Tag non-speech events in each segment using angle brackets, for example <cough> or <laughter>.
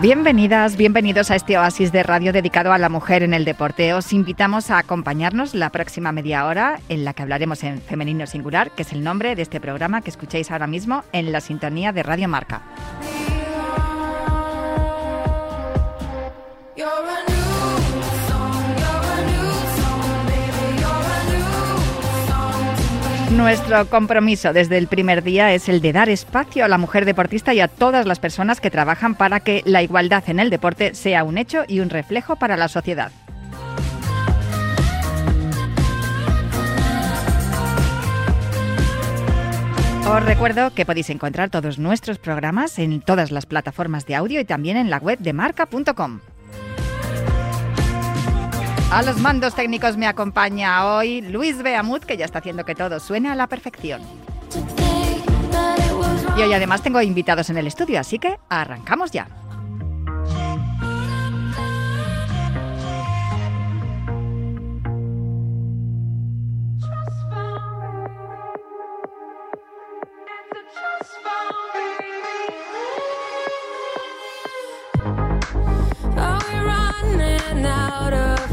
Bienvenidas, bienvenidos a este oasis de radio dedicado a la mujer en el deporte. Os invitamos a acompañarnos la próxima media hora en la que hablaremos en femenino singular, que es el nombre de este programa que escucháis ahora mismo en la sintonía de Radio Marca. Nuestro compromiso desde el primer día es el de dar espacio a la mujer deportista y a todas las personas que trabajan para que la igualdad en el deporte sea un hecho y un reflejo para la sociedad. Os recuerdo que podéis encontrar todos nuestros programas en todas las plataformas de audio y también en la web de marca.com. A los mandos técnicos me acompaña hoy Luis Beamut, que ya está haciendo que todo suene a la perfección. Y hoy además tengo invitados en el estudio, así que arrancamos ya.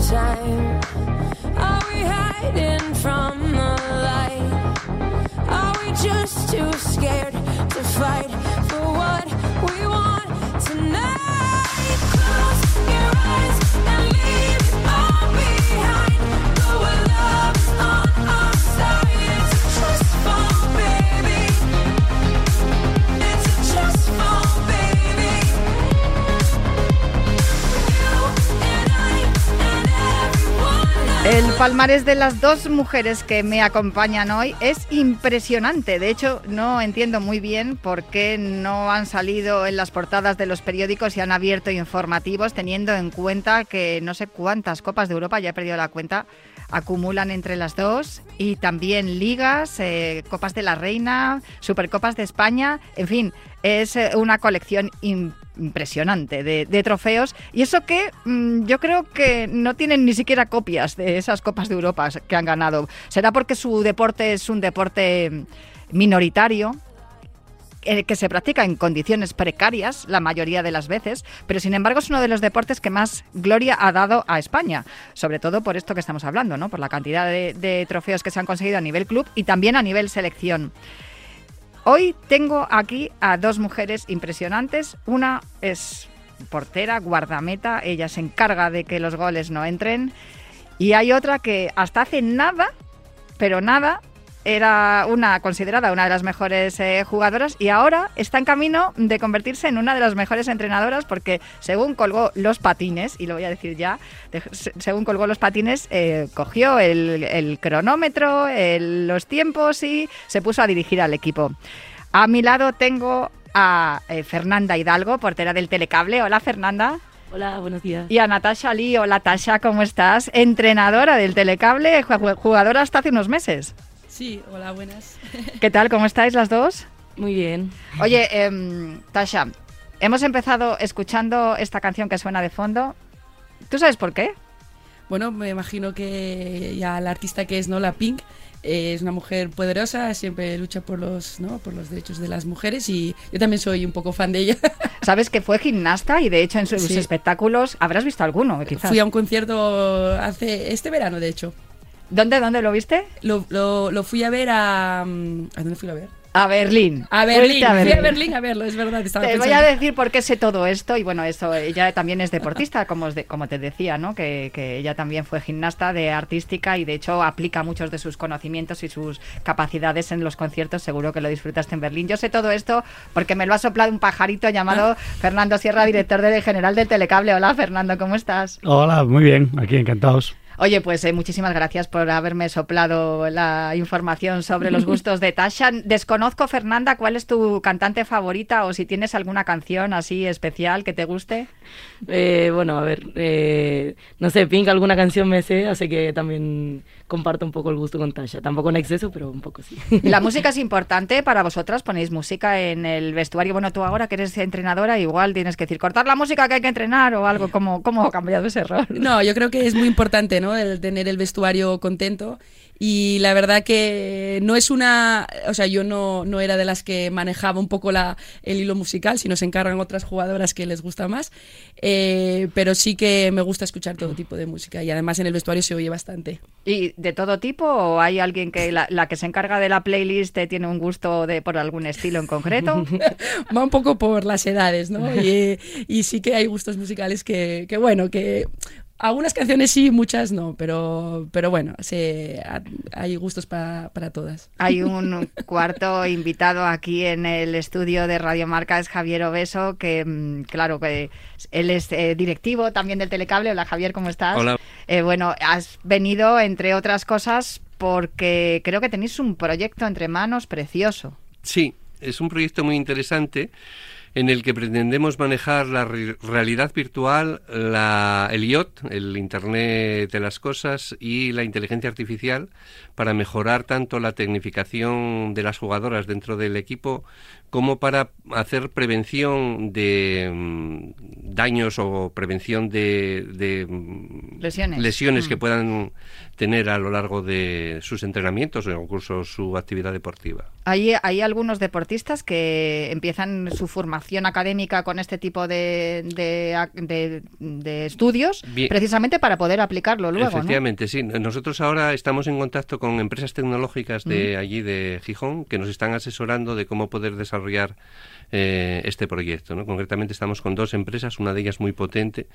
time? Are we hiding from the light? Are we just too scared to fight for what we want? El palmarés de las dos mujeres que me acompañan hoy es impresionante. De hecho, no entiendo muy bien por qué no han salido en las portadas de los periódicos y han abierto informativos, teniendo en cuenta que no sé cuántas copas de Europa, ya he perdido la cuenta, acumulan entre las dos y también ligas, eh, copas de la Reina, supercopas de España, en fin, es eh, una colección impresionante impresionante de, trofeos. Y eso que mm, yo creo que no tienen ni siquiera copias de esas Copas de Europa que han ganado. ¿Será porque su deporte es un deporte minoritario? Eh, que se practica en condiciones precarias la mayoría de las veces, pero sin embargo es uno de los deportes que más gloria ha dado a España, sobre todo por esto que estamos hablando, ¿no? por la cantidad de trofeos que se han conseguido a nivel club y también a nivel selección. Hoy tengo aquí a dos mujeres impresionantes. Una es portera, guardameta, ella se encarga de que los goles no entren. Y hay otra que hasta hace nada, pero nada, era una considerada una de las mejores eh, jugadoras y ahora está en camino de convertirse en una de las mejores entrenadoras porque según colgó los patines, y lo voy a decir ya, según colgó los patines, eh, cogió el, cronómetro, los tiempos y se puso a dirigir al equipo. A mi lado tengo a eh, Fernanda Hidalgo, portera del Telecable. Hola Fernanda. Hola, buenos días. Y a Natasha Lee. Hola Tasha, ¿cómo estás? Entrenadora del Telecable, jugadora hasta hace unos meses. Sí, hola, buenas. <laughs> ¿Qué tal? ¿Cómo estáis las dos? Muy bien. Oye, eh, Tasha, hemos empezado escuchando esta canción que suena de fondo. ¿Tú sabes por qué? Bueno, me imagino que ya la artista que es, ¿no? La Pink, eh, es una mujer poderosa, siempre lucha por los, ¿no? por los derechos de las mujeres y yo también soy un poco fan de ella. <laughs> Sabes que fue gimnasta y de hecho en sus espectáculos habrás visto alguno, quizás. Fui a un concierto hace este verano, de hecho. ¿Dónde, dónde lo viste? Lo, lo, fui a ver a... Mm, ¿A dónde fui a ver? A Berlín. A Berlín. a Berlín. Fui a Berlín a verlo, es verdad. te voy a decir por qué sé todo esto. Y bueno, eso, ella también es deportista, como, como te decía, ¿no? Que, que, ella también fue gimnasta de artística y de hecho aplica muchos de sus conocimientos y sus capacidades en los conciertos. Seguro que lo disfrutaste en Berlín. Yo sé todo esto porque me lo ha soplado un pajarito llamado <laughs> Fernando Sierra, director de general del Telecable. Hola, Fernando, ¿cómo estás? Hola, muy bien, aquí encantados. Oye, pues eh, muchísimas gracias por haberme soplado la información sobre los <laughs> gustos de Tasha. Desconozco, Fernanda, cuál es tu cantante favorita o si tienes alguna canción así especial que te guste. Eh, bueno, a ver, eh, no sé, Pink, alguna canción me sé, así que también comparto un poco el gusto con Tasha. Tampoco en exceso, pero un poco sí. La música es <laughs> importante para vosotras, ponéis música en el vestuario. Bueno, tú ahora que eres entrenadora, igual tienes que decir, cortar la música que hay que entrenar o algo. ¿Cómo, cómo ha cambiado ese rol? No, yo creo que es muy importante, ¿no? El tener el vestuario contento y la verdad que no es una, o sea, yo no, no era de las que manejaba un poco la, el hilo musical, sino se encargan otras jugadoras que les gusta más, eh, pero sí que me gusta escuchar todo tipo de música y además en el vestuario se oye bastante. ¿Y de todo tipo o hay alguien que la, la que se encarga de la playlist tiene un gusto de por algún estilo en concreto? <laughs> Va un poco por las edades, ¿no? <laughs> Y, y sí que hay gustos musicales que, que bueno, que algunas canciones sí, muchas no, pero, pero bueno, se, hay gustos para, para todas. Hay un cuarto invitado aquí en el estudio de Radio Marca, es Javier Obeso, que mm, claro, que él es eh, directivo también del Telecable. Hola Javier, ¿cómo estás? Hola. Eh, bueno, has venido, entre otras cosas, porque creo que tenéis un proyecto entre manos precioso. Sí, es un proyecto muy interesante en el que pretendemos manejar la re realidad virtual, la, el IoT, el Internet de las Cosas y la inteligencia artificial para mejorar tanto la tecnificación de las jugadoras dentro del equipo como para hacer prevención de mm, daños o prevención de, de lesiones, lesiones mm. que puedan tener a lo largo de sus entrenamientos o incluso su actividad deportiva. Hay, hay algunos deportistas que empiezan su formación académica con este tipo de, de, de, de estudios Bien. precisamente para poder aplicarlo luego. Efectivamente, ¿no? sí. Nosotros ahora estamos en contacto con empresas tecnológicas de mm. allí de Gijón que nos están asesorando de cómo poder desarrollar eh, este proyecto. ¿no? Concretamente estamos con dos empresas, una de ellas muy potente.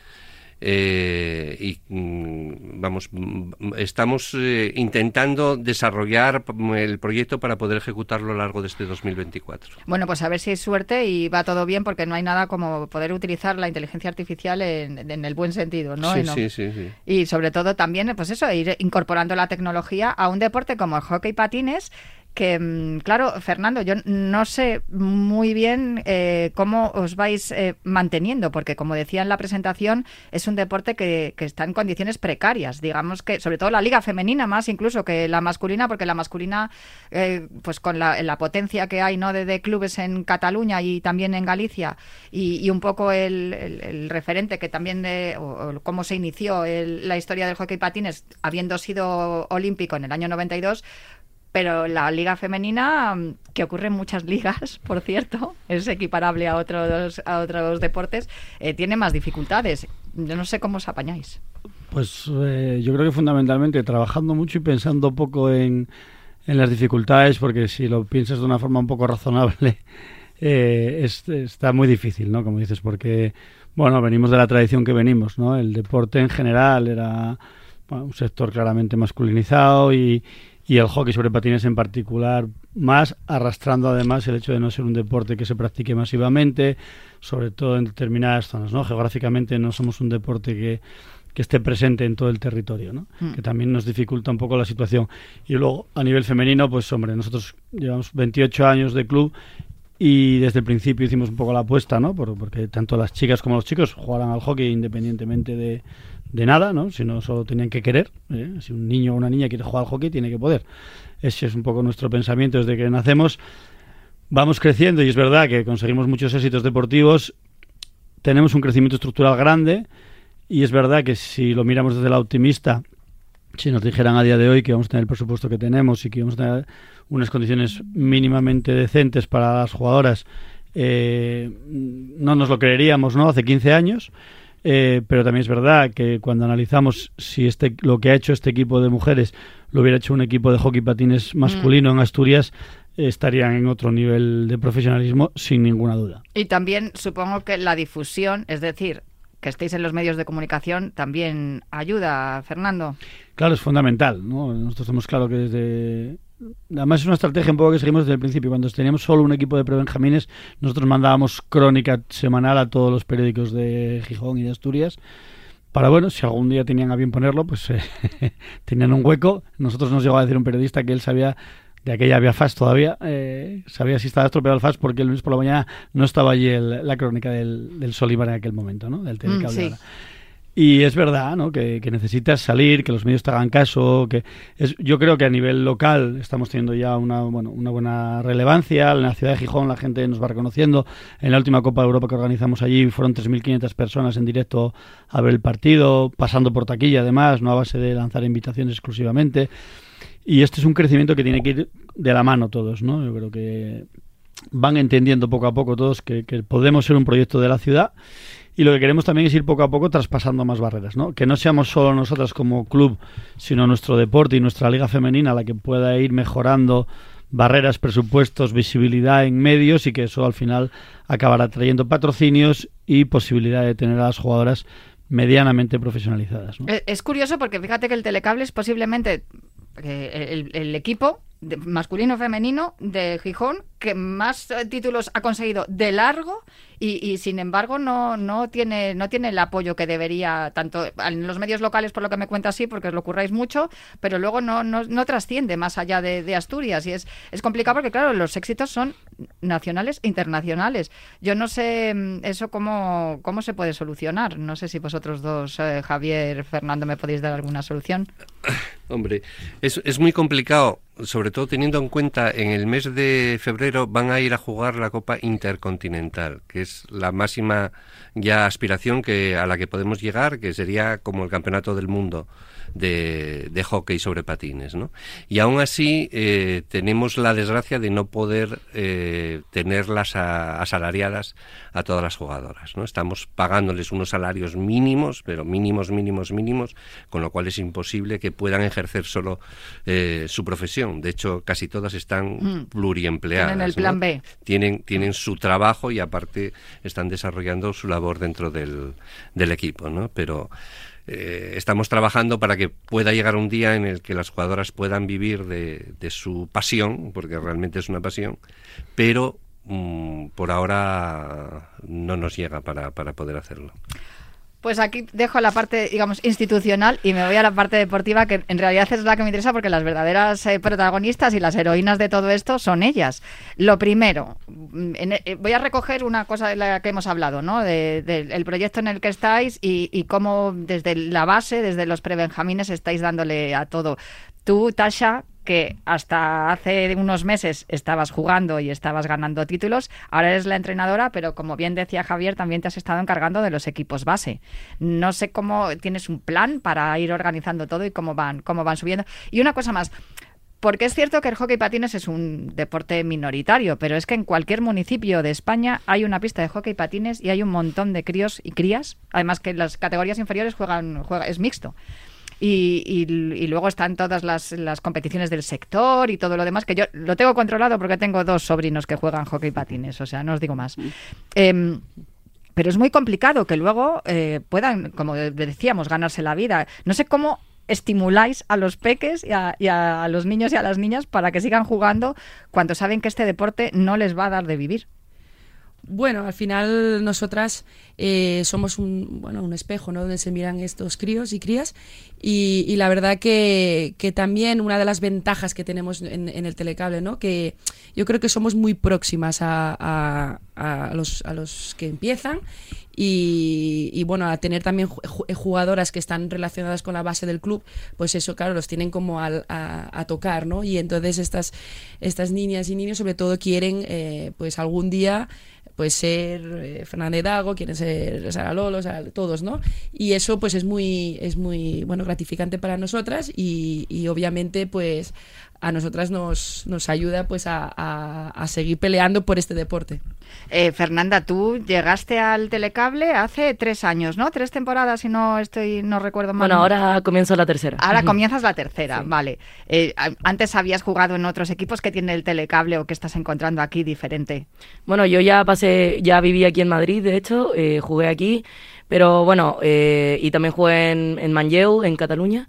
Eh, y mm, vamos, mm, estamos eh, intentando desarrollar el proyecto para poder ejecutarlo a lo largo de este 2024. Bueno, pues a ver si hay suerte y va todo bien, porque no hay nada como poder utilizar la inteligencia artificial en, en el buen sentido, ¿no? Sí, no. sí, sí, sí, Y sobre todo también, pues eso, ir incorporando la tecnología a un deporte como el hockey patines que, mm, claro, Fernando, yo no sé muy bien eh, cómo os vais eh, manteniendo, porque como decía en la presentación, es un deporte que, que, está en condiciones precarias, digamos que, sobre todo la liga femenina más incluso que la masculina, porque la masculina, eh, pues con la, potencia que hay ¿no? De, clubes en Cataluña y también en Galicia, y, y un poco el, el, el, referente que también de, o, o cómo se inició la historia del hockey patines, habiendo sido olímpico en el año 92, pero la liga femenina, que ocurre en muchas <laughs> ligas, por cierto, es equiparable a otros, a otros deportes, eh, tiene más dificultades. Yo no sé cómo os apañáis. Pues eh, yo creo que fundamentalmente trabajando mucho y pensando poco en, en, las dificultades, porque si lo piensas de una forma un poco razonable, <laughs> eh, es, está muy difícil, ¿no? Como dices, porque, bueno, venimos de la tradición que venimos, ¿no? El deporte en general era un sector claramente masculinizado y y el hockey sobre patines en particular, más arrastrando además el hecho de no ser un deporte que se practique masivamente, sobre todo en determinadas zonas, ¿no? Geográficamente no somos un deporte que, que esté presente en todo el territorio, ¿no? Mm. Que también nos dificulta un poco la situación. Y luego, a nivel femenino, pues hombre, nosotros llevamos 28 años de club y desde el principio hicimos un poco la apuesta, ¿no? Por, porque tanto las chicas como los chicos jugaran al hockey independientemente de, de nada, ¿no? Si no solo tenían que querer. ¿eh? Si un niño o una niña quiere jugar al hockey, tiene que poder. Ese es un poco nuestro pensamiento desde que nacemos. Vamos creciendo y es verdad que conseguimos muchos éxitos deportivos. Tenemos un crecimiento estructural grande y es verdad que si lo miramos desde la optimista, si nos dijeran a día de hoy que vamos a tener el presupuesto que tenemos y que vamos a tener unas condiciones mínimamente decentes para las jugadoras, eh, no nos lo creeríamos, ¿no? Hace 15 años. Eh, pero también es verdad que cuando analizamos si este lo que ha hecho este equipo de mujeres lo hubiera hecho un equipo de hockey patines masculino mm. en Asturias, estarían en otro nivel de profesionalismo sin ninguna duda. Y también supongo que la difusión, es decir, que estéis en los medios de comunicación también ayuda, Fernando. Claro, es fundamental. ¿no? Nosotros tenemos claro que desde además es una estrategia un poco que seguimos desde el principio. Cuando teníamos solo un equipo de prebenjamines, nosotros mandábamos crónica semanal a todos los periódicos de Gijón y de Asturias. para, bueno, si algún día tenían a bien ponerlo, pues eh, <laughs> tenían un hueco. Nosotros nos llegó a decir un periodista que él sabía de aquella había FAS todavía, eh, sabía si estaba estropeado el FAS porque el lunes por la mañana no estaba allí el, la crónica del, del Solívar en aquel momento, ¿no? Del Mm, sí. Y es verdad, ¿no? Que, que, necesitas salir, que los medios te hagan caso, que es, yo creo que a nivel local estamos teniendo ya una, bueno, una buena relevancia. En la ciudad de Gijón la gente nos va reconociendo. En la última Copa de Europa que organizamos allí fueron 3.500 personas en directo a ver el partido, pasando por taquilla además, no a base de lanzar invitaciones exclusivamente. Y este es un crecimiento que tiene que ir de la mano todos, ¿no? Yo creo que van entendiendo poco a poco todos que, podemos ser un proyecto de la ciudad y lo que queremos también es ir poco a poco traspasando más barreras, ¿no? Que no seamos solo nosotras como club, sino nuestro deporte y nuestra liga femenina la que pueda ir mejorando barreras, presupuestos, visibilidad en medios y que eso al final acabará trayendo patrocinios y posibilidad de tener a las jugadoras medianamente profesionalizadas. Es curioso porque fíjate que el telecable es posiblemente eh, el, equipo de masculino femenino de Gijón que más títulos ha conseguido de largo y, sin embargo no, no tiene no tiene el apoyo que debería tanto en los medios locales por lo que me cuenta sí porque os lo curráis mucho pero luego no, no, no trasciende más allá de, de, Asturias y es, es complicado porque claro los éxitos son nacionales e internacionales. Yo no sé mm, eso cómo, cómo se puede solucionar. No sé si vosotros dos eh, Javier Fernando me podéis dar alguna solución. Hombre es, es muy complicado sobre todo teniendo en cuenta en el mes de febrero van a ir a jugar la Copa Intercontinental, que es la máxima ya aspiración que a la que podemos llegar, que sería como el Campeonato del Mundo de, de hockey sobre patines, ¿no? Y aún así eh, tenemos la desgracia de no poder eh, tenerlas a, asalariadas a todas las jugadoras, ¿no? Estamos pagándoles unos salarios mínimos, pero mínimos, mínimos, mínimos, con lo cual es imposible que puedan ejercer solo eh, su profesión. De hecho, casi todas están mm. pluriempleadas. Tienen el plan ¿no? B. Tienen, tienen su trabajo y aparte están desarrollando su labor dentro del, del equipo, ¿no? Pero eh, estamos trabajando para que pueda llegar un día en el que las jugadoras puedan vivir de, su pasión, porque realmente es una pasión, pero mm, por ahora no nos llega para, para poder hacerlo. Pues aquí dejo la parte, digamos, institucional y me voy a la parte deportiva, que en realidad es la que me interesa porque las verdaderas eh, protagonistas y las heroínas de todo esto son ellas. Lo primero, en, eh, voy a recoger una cosa de la que hemos hablado, ¿no? Del de, de, proyecto en el que estáis y, y cómo desde la base, desde los prebenjamines, estáis dándole a todo. Tú, Tasha, que hasta hace unos meses estabas jugando y estabas ganando títulos, ahora eres la entrenadora, pero como bien decía Javier, también te has estado encargando de los equipos base. No sé cómo tienes un plan para ir organizando todo y cómo van, cómo van subiendo. Y una cosa más, porque es cierto que el hockey patines es un deporte minoritario, pero es que en cualquier municipio de España hay una pista de hockey patines y hay un montón de críos y crías, además que las categorías inferiores juegan, juega, es mixto. Y, y, y, luego están todas las, las, competiciones del sector y todo lo demás, que yo lo tengo controlado porque tengo dos sobrinos que juegan hockey patines, o sea, no os digo más. Eh, pero es muy complicado que luego eh, puedan, como decíamos, ganarse la vida. No sé cómo estimuláis a los peques y a, y a los niños y a las niñas para que sigan jugando cuando saben que este deporte no les va a dar de vivir. Bueno, al final nosotras eh, somos un, bueno, un espejo ¿no? donde se miran estos críos y crías y, la verdad que, que, también una de las ventajas que tenemos en, el telecable, ¿no? que yo creo que somos muy próximas a, a, los, a los que empiezan y, bueno, a tener también jugadoras que están relacionadas con la base del club, pues eso, claro, los tienen como a, a, tocar, ¿no? Y entonces estas, estas niñas y niños sobre todo quieren, eh, pues algún día pues ser eh, Fernández Dago, quieren ser Sara Lolo, todos, ¿no? Y eso pues es muy, es muy bueno, gratificante para nosotras y, y obviamente pues a nosotras nos, nos ayuda pues a, a, a, seguir peleando por este deporte. Eh, Fernanda, tú llegaste al telecable hace tres años, ¿no? Tres temporadas, si no estoy, no recuerdo mal. Bueno, ahora comienzo la tercera. Ahora comienzas la tercera, sí. vale. Eh, antes habías jugado en otros equipos que tiene el telecable o que estás encontrando aquí diferente. Bueno, yo ya pasé, ya viví aquí en Madrid, de hecho, eh, jugué aquí, pero bueno, eh, y también jugué en, en Manlleu, en Cataluña.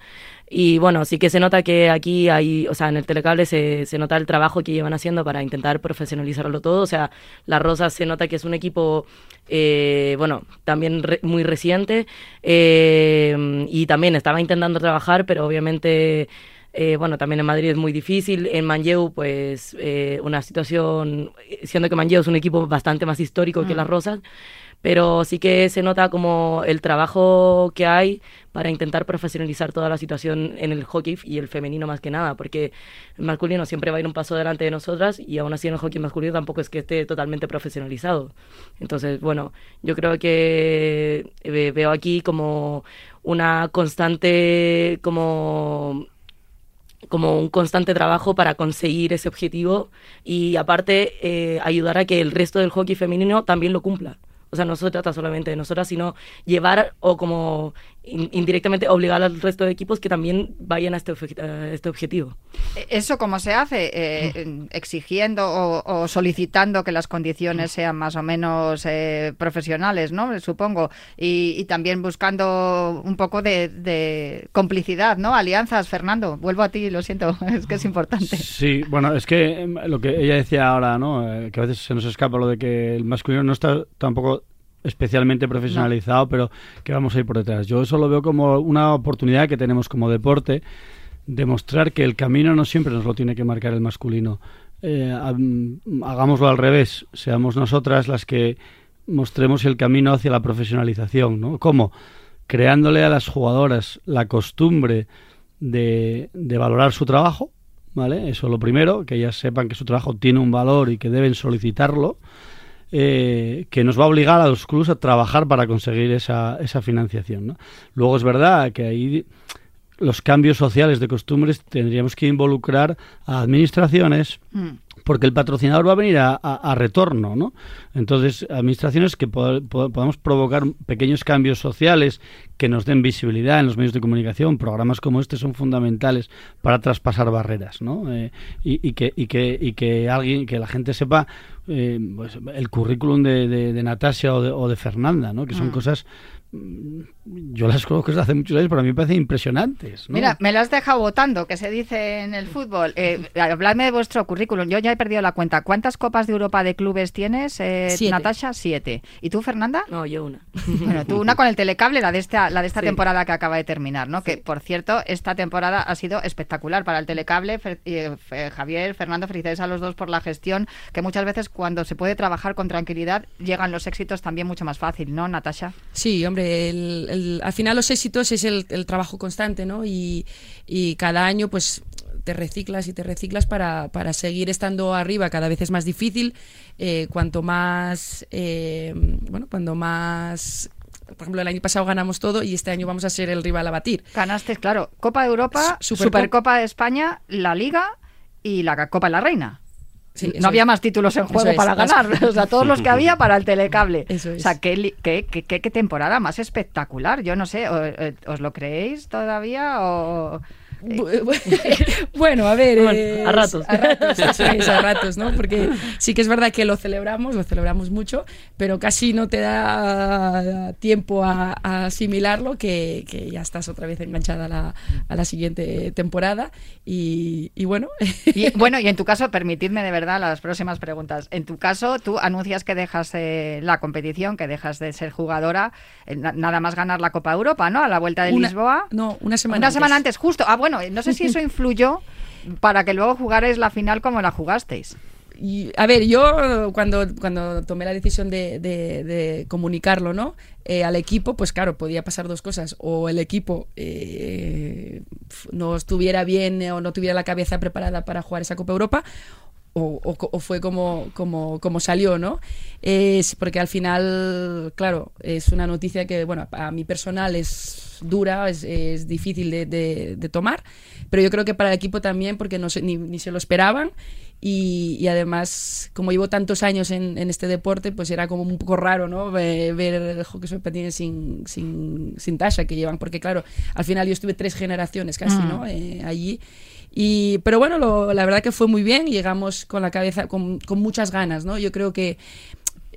Y bueno, sí que se nota que aquí hay, o sea, en el telecable se, se nota el trabajo que llevan haciendo para intentar profesionalizarlo todo. O sea, la Rosa se nota que es un equipo, eh, bueno, también muy reciente eh, y también estaba intentando trabajar, pero obviamente eh, bueno, también en Madrid es muy difícil. En Manlleu, pues, eh, una situación, siendo que Manlleu es un equipo bastante más histórico que mm. Las Rosas, pero sí que se nota como el trabajo que hay para intentar profesionalizar toda la situación en el hockey y el femenino más que nada, porque el masculino siempre va a ir un paso delante de nosotras y aún así en el hockey masculino tampoco es que esté totalmente profesionalizado. Entonces, bueno, yo creo que eh, veo aquí como una constante como como un constante trabajo para conseguir ese objetivo y aparte eh, ayudar a que el resto del hockey femenino también lo cumpla. O sea, no se trata solamente de nosotras, sino llevar o como indirectamente obligar al resto de equipos que también vayan a este, este objetivo. ¿Eso cómo se hace? Eh, ¿Exigiendo o, solicitando que las condiciones sean más o menos eh, profesionales, ¿no? Supongo. Y, también buscando un poco de, complicidad, ¿no? Alianzas, Fernando. Vuelvo a ti, lo siento, <laughs> es que es importante. Sí, bueno, es que em, lo que ella decía ahora, ¿no? Eh, que a veces se nos escapa lo de que el masculino no está tampoco especialmente profesionalizado, pero que vamos a ir por detrás. Yo eso lo veo como una oportunidad que tenemos como deporte, demostrar que el camino no siempre nos lo tiene que marcar el masculino. Eh, hagámoslo al revés, seamos nosotras las que mostremos el camino hacia la profesionalización, ¿no? ¿Cómo? Creándole a las jugadoras la costumbre de, de valorar su trabajo, ¿vale? Eso es lo primero, que ellas sepan que su trabajo tiene un valor y que deben solicitarlo. Eh, que nos va a obligar a los clubes a trabajar para conseguir esa, esa financiación. Luego es verdad que ahí los cambios sociales de costumbres tendríamos que involucrar a administraciones, mm porque el patrocinador va a venir a, retorno, ¿no? Entonces, administraciones que podamos provocar pequeños cambios sociales que nos den visibilidad en los medios de comunicación, programas como este son fundamentales para traspasar barreras, ¿no? Eh, y, que, y, que, y que alguien, que la gente sepa eh, pues, el currículum de, de, Natasha o de, o de, Fernanda, ¿no? Que son mm. cosas yo las conozco desde hace muchos años, pero a mí me parecen impresionantes. Mira, me las dejado votando, que se dice en el fútbol. Eh, habladme de vuestro currículum. Yo ya he perdido la cuenta. ¿Cuántas Copas de Europa de clubes tienes, eh, Natasha? Siete. ¿Y tú, Fernanda? No, yo una. Bueno, tú una con el telecable, la de esta, la de esta temporada que acaba de terminar, ¿no? Que, por cierto, esta temporada ha sido espectacular para el telecable. Eh, Javier, Fernando, felicidades a los dos por la gestión, que muchas veces cuando se puede trabajar con tranquilidad llegan los éxitos también mucho más fácil, ¿no, Natasha? Sí, hombre al final los éxitos es el, trabajo constante, ¿no? Y, cada año, pues te reciclas y te reciclas para, seguir estando arriba. Cada vez es más difícil. Eh, cuanto más, eh, bueno, cuando más por ejemplo, el año pasado ganamos todo y este año vamos a ser el rival a batir. Ganaste, claro, Copa de Europa, Supercopa de España, la Liga y la Copa de la Reina no había más títulos en juego para ganar, <laughs> o sea, todos los que había para el telecable. O sea, ¿qué, qué, qué, temporada más espectacular. Yo no sé, eh, ¿os lo creéis todavía o...? <laughs> bueno, a ver. a ratos. A ratos, <laughs> a ratos, ¿no? Porque sí que es verdad que lo celebramos, lo celebramos mucho, pero casi no te da tiempo a, asimilarlo que, ya estás otra vez enganchada a la, a la siguiente temporada. Y, bueno. Y, bueno, y en tu caso, permitidme de verdad las próximas preguntas. En tu caso, tú anuncias que dejas eh, la competición, que dejas de ser jugadora, eh, nada más ganar la Copa Europa, ¿no? A la vuelta de Lisboa. No, una semana Una semana antes, justo. Ah, bueno no sé si eso <laughs> influyó para que luego jugarais la final como la jugasteis. Y, a ver, yo cuando, cuando tomé la decisión de, comunicarlo ¿no? Eh, al equipo, pues claro, podía pasar dos cosas. O el equipo eh, no estuviera bien o no tuviera la cabeza preparada para jugar esa Copa Europa, o, fue como, como, como, salió, ¿no? Es porque al final, claro, es una noticia que, bueno, a mi personal es dura, es, es difícil de, de, tomar, pero yo creo que para el equipo también, porque no ni, ni se lo esperaban. Y, y, además, como llevo tantos años en, en, este deporte, pues era como un poco raro, ¿no? Ver, el hockey sobre patines sin, sin, sin Tasha que llevan, porque claro, al final yo estuve tres generaciones casi, ¿no? Mm. Eh, allí. Y, pero bueno, la verdad que fue muy bien, llegamos con la cabeza, con, con muchas ganas, ¿no? Yo creo que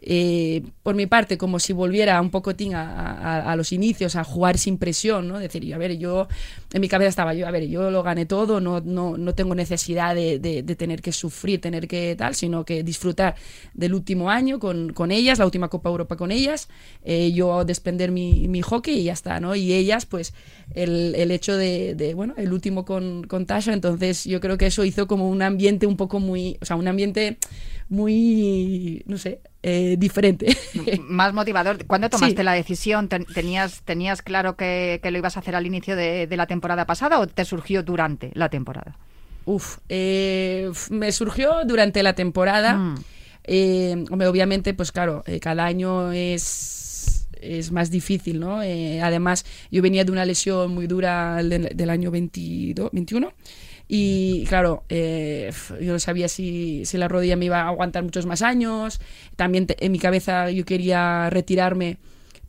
eh, por mi parte, como si volviera un pocotín a, a, los inicios, a jugar sin presión, ¿no? Decir, a ver, yo, en mi cabeza estaba yo, a ver, yo lo gané todo, no, no, no tengo necesidad de, de, tener que sufrir, tener que tal, sino que disfrutar del último año con, con ellas, la última Copa Europa con ellas, eh, yo desprender mi, mi, hockey y ya está, ¿no? Y ellas, pues, el, el hecho de, de, bueno, el último con, con Tasha, entonces yo creo que eso hizo como un ambiente un poco muy, o sea, un ambiente muy, no sé, eh, diferente. Más motivador. ¿Cuándo <laughs> tomaste la decisión? ¿Tenías, tenías claro que, lo ibas a hacer al inicio de, la temporada pasada o te surgió durante la temporada? Uf, eh, me surgió durante la temporada. Mm. Eh, obviamente, pues claro, cada año es, es más difícil, ¿no? además, yo venía de una lesión muy dura del, año 22, 21 y claro, eh, yo no sabía si, si, la rodilla me iba a aguantar muchos más años. También en mi cabeza yo quería retirarme,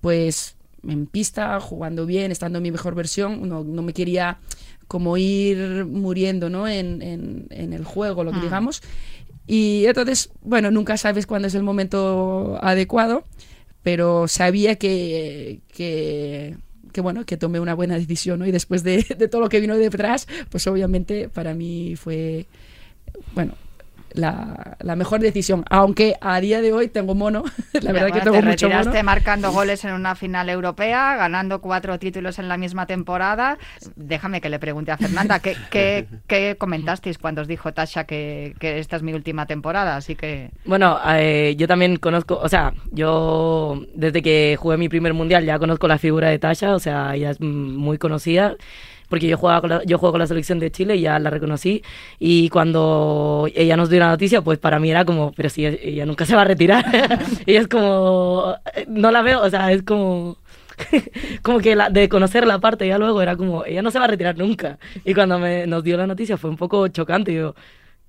pues en pista, jugando bien, estando en mi mejor versión. No, no me quería como ir muriendo ¿no? en, en, en el juego, lo que mm. digamos. Y entonces, bueno, nunca sabes cuándo es el momento adecuado, pero sabía que, que que bueno, que tomé una buena decisión, ¿no? Y después de, de todo lo que vino detrás, pues obviamente para mí fue, bueno, la, la, mejor decisión. Aunque a día de hoy tengo mono, <laughs> la verdad que tengo te mucho mono. marcando goles en una final europea, ganando cuatro títulos en la misma temporada. Déjame que le pregunte a Fernanda, ¿qué, qué, <laughs> qué comentasteis cuando os dijo Tasha que, que, esta es mi última temporada? Así que... Bueno, eh, yo también conozco, o sea, yo desde que jugué mi primer mundial ya conozco la figura de Tasha, o sea, ella es muy conocida porque yo, jugaba con la, yo juego con la selección de Chile y ya la reconocí. Y cuando ella nos dio la noticia, pues para mí era como, pero si ella, nunca se va a retirar. <laughs> y es como, no la veo, o sea, es como <laughs> como que la, de conocer la parte ya luego era como, ella no se va a retirar nunca. Y cuando me, nos dio la noticia fue un poco chocante. Yo,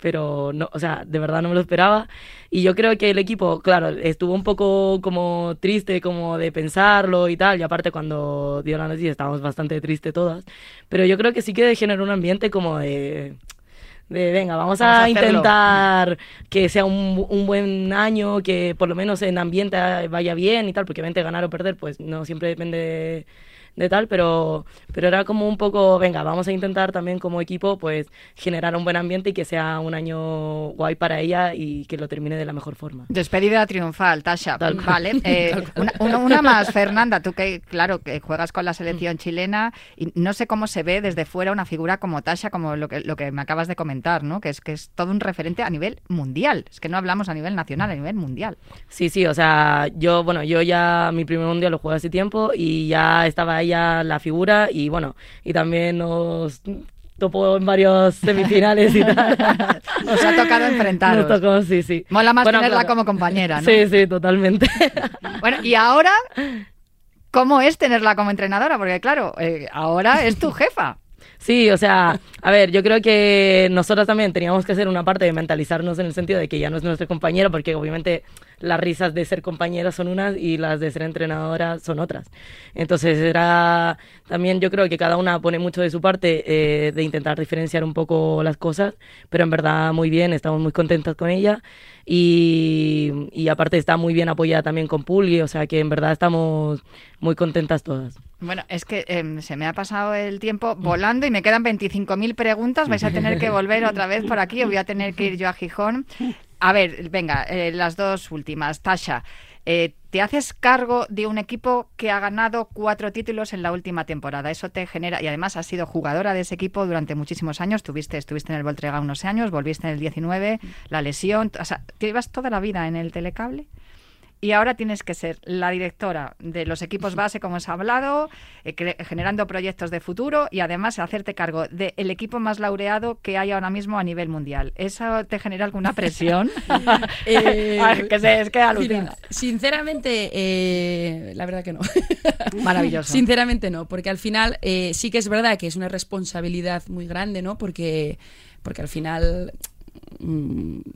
pero no, o sea, de verdad no me lo esperaba. Y yo creo que el equipo, claro, estuvo un poco como triste, como de pensarlo y tal, y aparte cuando dio la noticia estábamos bastante tristes todas, pero yo creo que sí que generó un ambiente como de... De, venga, vamos, a, intentar que sea un, un, buen año, que por lo menos en ambiente vaya bien y tal, porque obviamente ganar o perder, pues no siempre depende de, tal, pero, pero era como un poco, venga, vamos a intentar también como equipo pues generar un buen ambiente y que sea un año guay para ella y que lo termine de la mejor forma. Despedida triunfal, Tasha. vale. Eh, <laughs> una, más, Fernanda, tú que, claro, que juegas con la selección mm. chilena y no sé cómo se ve desde fuera una figura como Tasha, como lo que, lo que me acabas de comentar, ¿no? Que es que es todo un referente a nivel mundial. Es que no hablamos a nivel nacional, a nivel mundial. Sí, sí, o sea, yo, bueno, yo ya mi primer mundial lo jugué hace tiempo y ya estaba ahí la figura y bueno, y también nos topó en varios semifinales y tal. <laughs> Nos ha tocado enfrentaros. Nos tocó, sí, sí. Mola más tenerla como compañera, ¿no? Sí, sí, totalmente. <laughs> Bueno, y ahora, ¿cómo es tenerla como entrenadora? Porque claro, eh, ahora es tu jefa. Sí, o sea, a ver, yo creo que nosotros también teníamos que hacer una parte de mentalizarnos en el sentido de que ya no es nuestra compañera, porque obviamente las risas de ser compañera son unas y las de ser entrenadora son otras. Entonces era también yo creo que cada una pone mucho de su parte eh, de intentar diferenciar un poco las cosas, pero en verdad muy bien, estamos muy contentas con ella y, y aparte está muy bien apoyada también con Pulgi, o sea que en verdad estamos muy contentas todas. Bueno, es que em, se me ha pasado el tiempo volando y me quedan 25.000 preguntas. Vais a tener que volver otra vez por aquí voy a tener que ir yo a Gijón. A ver, venga, eh, las dos últimas. Tasha, eh, te haces cargo de un equipo que ha ganado cuatro títulos en la última temporada. Eso te genera, y además has sido jugadora de ese equipo durante muchísimos años. Tuviste, estuviste en el Voltrega unos años, volviste en el 19, la lesión. O sea, ¿te llevas toda la vida en el telecable? Y ahora tienes que ser la directora de los equipos base, como has hablado, eh, generando proyectos de futuro y además hacerte cargo del equipo más laureado que hay ahora mismo a nivel mundial. ¿Eso te genera alguna presión? <laughs> eh, <laughs> que se, es que alucina. sinceramente, eh, la verdad que no. <laughs> Maravilloso. Sinceramente no, porque al final eh, sí que es verdad que es una responsabilidad muy grande, ¿no? Porque, porque al final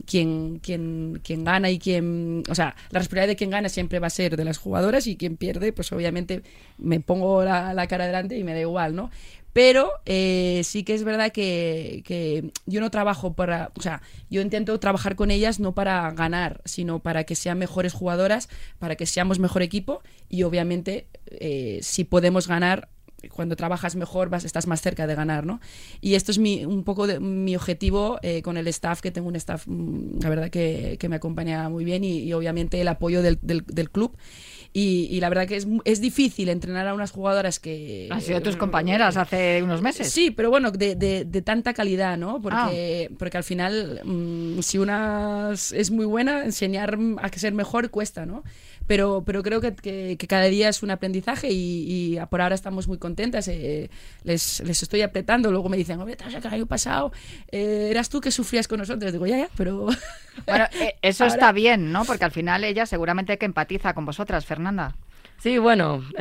quien, quien, quien gana y quien, o sea, la responsabilidad de quien gana siempre va a ser de las jugadoras y quien pierde, pues obviamente me pongo la, la cara delante y me da igual, ¿no? Pero eh, sí que es verdad que, que, yo no trabajo para, o sea, yo intento trabajar con ellas no para ganar, sino para que sean mejores jugadoras, para que seamos mejor equipo y obviamente eh, si podemos ganar, cuando trabajas mejor vas, estás más cerca de ganar, ¿no? Y esto es mi, un poco de, mi objetivo eh, con el staff, que tengo un staff, mm, la verdad, que, que me acompaña muy bien y, y obviamente el apoyo del, del, del club. Y, y, la verdad que es, es, difícil entrenar a unas jugadoras que... Han sido tus compañeras hace unos meses. Sí, pero bueno, de, de, de tanta calidad, ¿no? Porque, ah. porque al final, mmm, si una es muy buena, enseñar a ser mejor cuesta, ¿no? Pero, pero creo que, que, que cada día es un aprendizaje y, y, por ahora estamos muy contentas. Eh, les, les, estoy apretando, luego me dicen, hombre, que el año pasado eh, eras tú que sufrías con nosotros. Digo, ya, ya, pero... Bueno, eh, eso <laughs> ahora... está bien, ¿no? Porque al final ella seguramente que empatiza con vosotras, Fernanda. Sí, bueno. <laughs> <laughs>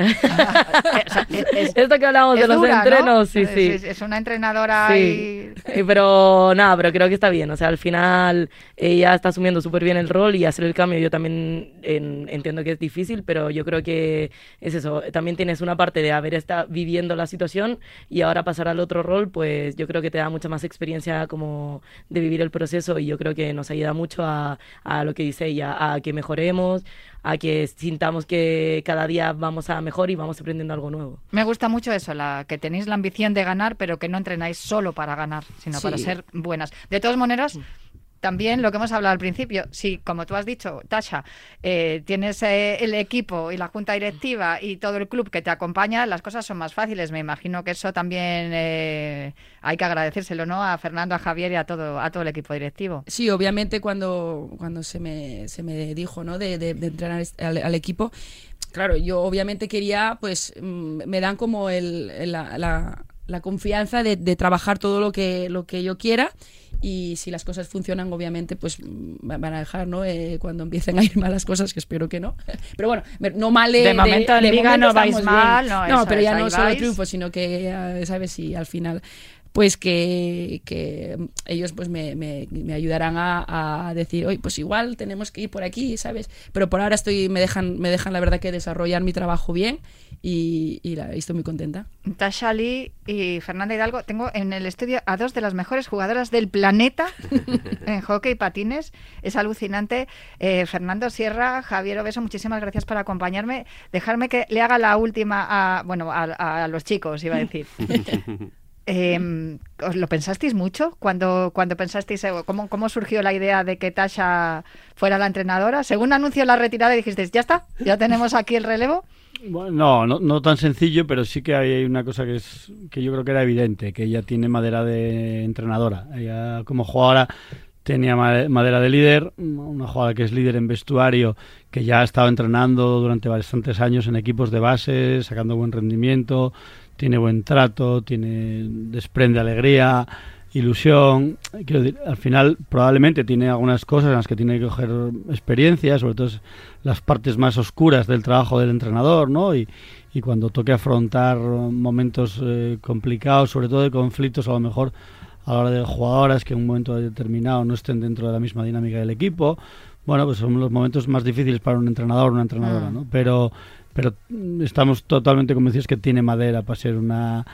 es, Esto que hablamos de los dura, entrenos, ¿no? sí, sí. Es, es una entrenadora sí. y... Pero nada, pero creo que está bien. O sea, al final ella está asumiendo súper bien el rol y hacer el cambio yo también en, entiendo que es difícil, pero yo creo que es eso. También tienes una parte de haber estado viviendo la situación y ahora pasar al otro rol, pues yo creo que te da mucha más experiencia como de vivir el proceso y yo creo que nos ayuda mucho a, a lo que dice ella, a que mejoremos, a que sintamos que cada día vamos a mejor y vamos aprendiendo algo nuevo. Me gusta mucho eso, la que tenéis la ambición de ganar, pero que no entrenáis solo para ganar, sino sí. para ser buenas. De todas maneras, también lo que hemos hablado al principio, si como tú has dicho, Tasha, eh, tienes eh, el equipo y la junta directiva y todo el club que te acompaña, las cosas son más fáciles. Me imagino que eso también eh, hay que agradecérselo, ¿no? A Fernando, a Javier y a todo, a todo el equipo directivo. Sí, obviamente cuando, cuando se, me, se me dijo, ¿no? De, de, entrenar al, al equipo, claro, yo obviamente quería, pues, me dan como el, la, la, la confianza de, de, trabajar todo lo que, lo que yo quiera y si las cosas funcionan, obviamente, pues van a dejar, ¿no? Eh, cuando empiecen a ir mal las cosas, que espero que no. <laughs> Pero bueno, no mal de, de momento en Liga no vais mal, no, no pero ya no solo triunfo, sino que, ¿sabes? Si al final pues que, que, ellos pues me, me, me ayudarán a, a, decir, oye, pues igual tenemos que ir por aquí, ¿sabes? Pero por ahora estoy, me dejan, me dejan la verdad que desarrollar mi trabajo bien y, y, la, y estoy muy contenta. Tasha Lee y Fernanda Hidalgo, tengo en el estudio a dos de las mejores jugadoras del planeta <laughs> en hockey y patines. Es alucinante. Eh, Fernando Sierra, Javier Obeso, muchísimas gracias por acompañarme. Dejarme que le haga la última a, bueno, a, a los chicos, iba a decir. <laughs> Eh, ¿Os lo pensasteis mucho cuando, cuando pensasteis cómo, cómo surgió la idea de que Tasha fuera la entrenadora? Según anunció la retirada dijisteis, ya está, ya tenemos aquí el relevo. Bueno, no, no, no, tan sencillo, pero sí que hay una cosa que es que yo creo que era evidente, que ella tiene madera de entrenadora. Ella como jugadora tenía madera de líder, una jugadora que es líder en vestuario, que ya ha estado entrenando durante bastantes años en equipos de base, sacando buen rendimiento, tiene buen trato, tiene desprende alegría, ilusión. Quiero decir, al final probablemente tiene algunas cosas en las que tiene que coger experiencia, sobre todo las partes más oscuras del trabajo del entrenador, ¿no? Y, y cuando toque afrontar momentos eh, complicados, sobre todo de conflictos, a lo mejor a la hora de jugadoras que en un momento determinado no estén dentro de la misma dinámica del equipo. Bueno, pues son los momentos más difíciles para un entrenador o una entrenadora, ¿no? Pero pero estamos totalmente convencidos que tiene madera para ser una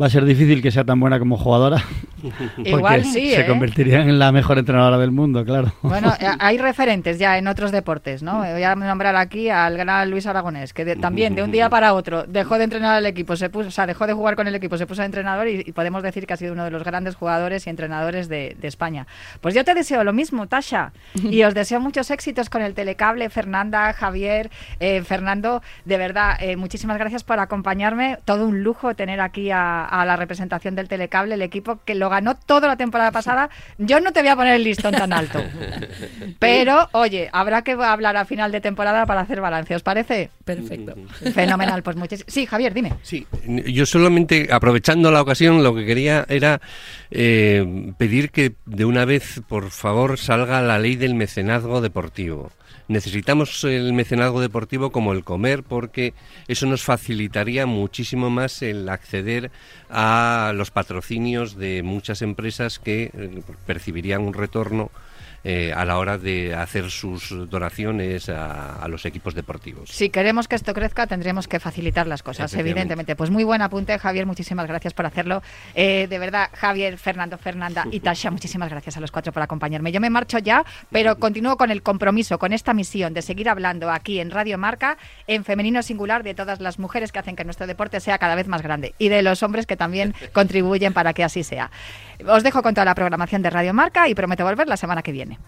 va a ser difícil que sea tan buena como jugadora. <laughs> Igual sí, se ¿eh? convertiría en la mejor entrenadora del mundo, claro. Bueno, <laughs> eh, hay referentes ya en otros deportes, ¿no? Voy a nombrar aquí al gran Luis Aragonés, que de, también de un día para otro dejó de entrenar al equipo, se puso, o sea, dejó de jugar con el equipo, se puso a entrenador y, y podemos decir que ha sido uno de los grandes jugadores y entrenadores de, de España. Pues yo te deseo lo mismo, Tasha, y os deseo muchos éxitos con el telecable, Fernanda, Javier, eh, Fernando, de verdad, eh, muchísimas gracias por acompañarme, todo un lujo tener aquí a a la representación del telecable, el equipo que lo ganó toda la temporada pasada. Yo no te voy a poner el listón tan alto. <laughs> Pero, oye, habrá que hablar a final de temporada para hacer balance, ¿os parece? Perfecto. Fenomenal, pues muchísimas. Sí, Javier, dime. Sí, yo solamente, aprovechando la ocasión, lo que quería era eh, pedir que de una vez, por favor, salga la ley del mecenazgo deportivo. Necesitamos el mecenazgo deportivo como el comer porque eso nos facilitaría muchísimo más el acceder a los patrocinios de muchas empresas que eh, percibirían un retorno eh, a la hora de hacer sus donaciones a, los equipos deportivos. Si queremos que esto crezca, tendremos que facilitar las cosas, evidentemente. Pues muy buen apunte, Javier. Muchísimas gracias por hacerlo. Eh, de verdad, Javier, Fernando, Fernanda y <laughs> Tasha, muchísimas gracias a los cuatro por acompañarme. Yo me marcho ya, pero continúo con el compromiso, con esta misión de seguir hablando aquí en Radio Marca, en femenino singular, de todas las mujeres que hacen que nuestro deporte sea cada vez más grande y de los hombres que también <laughs> contribuyen para que así sea. Os dejo con toda la programación de Radio Marca y prometo volver la semana que viene.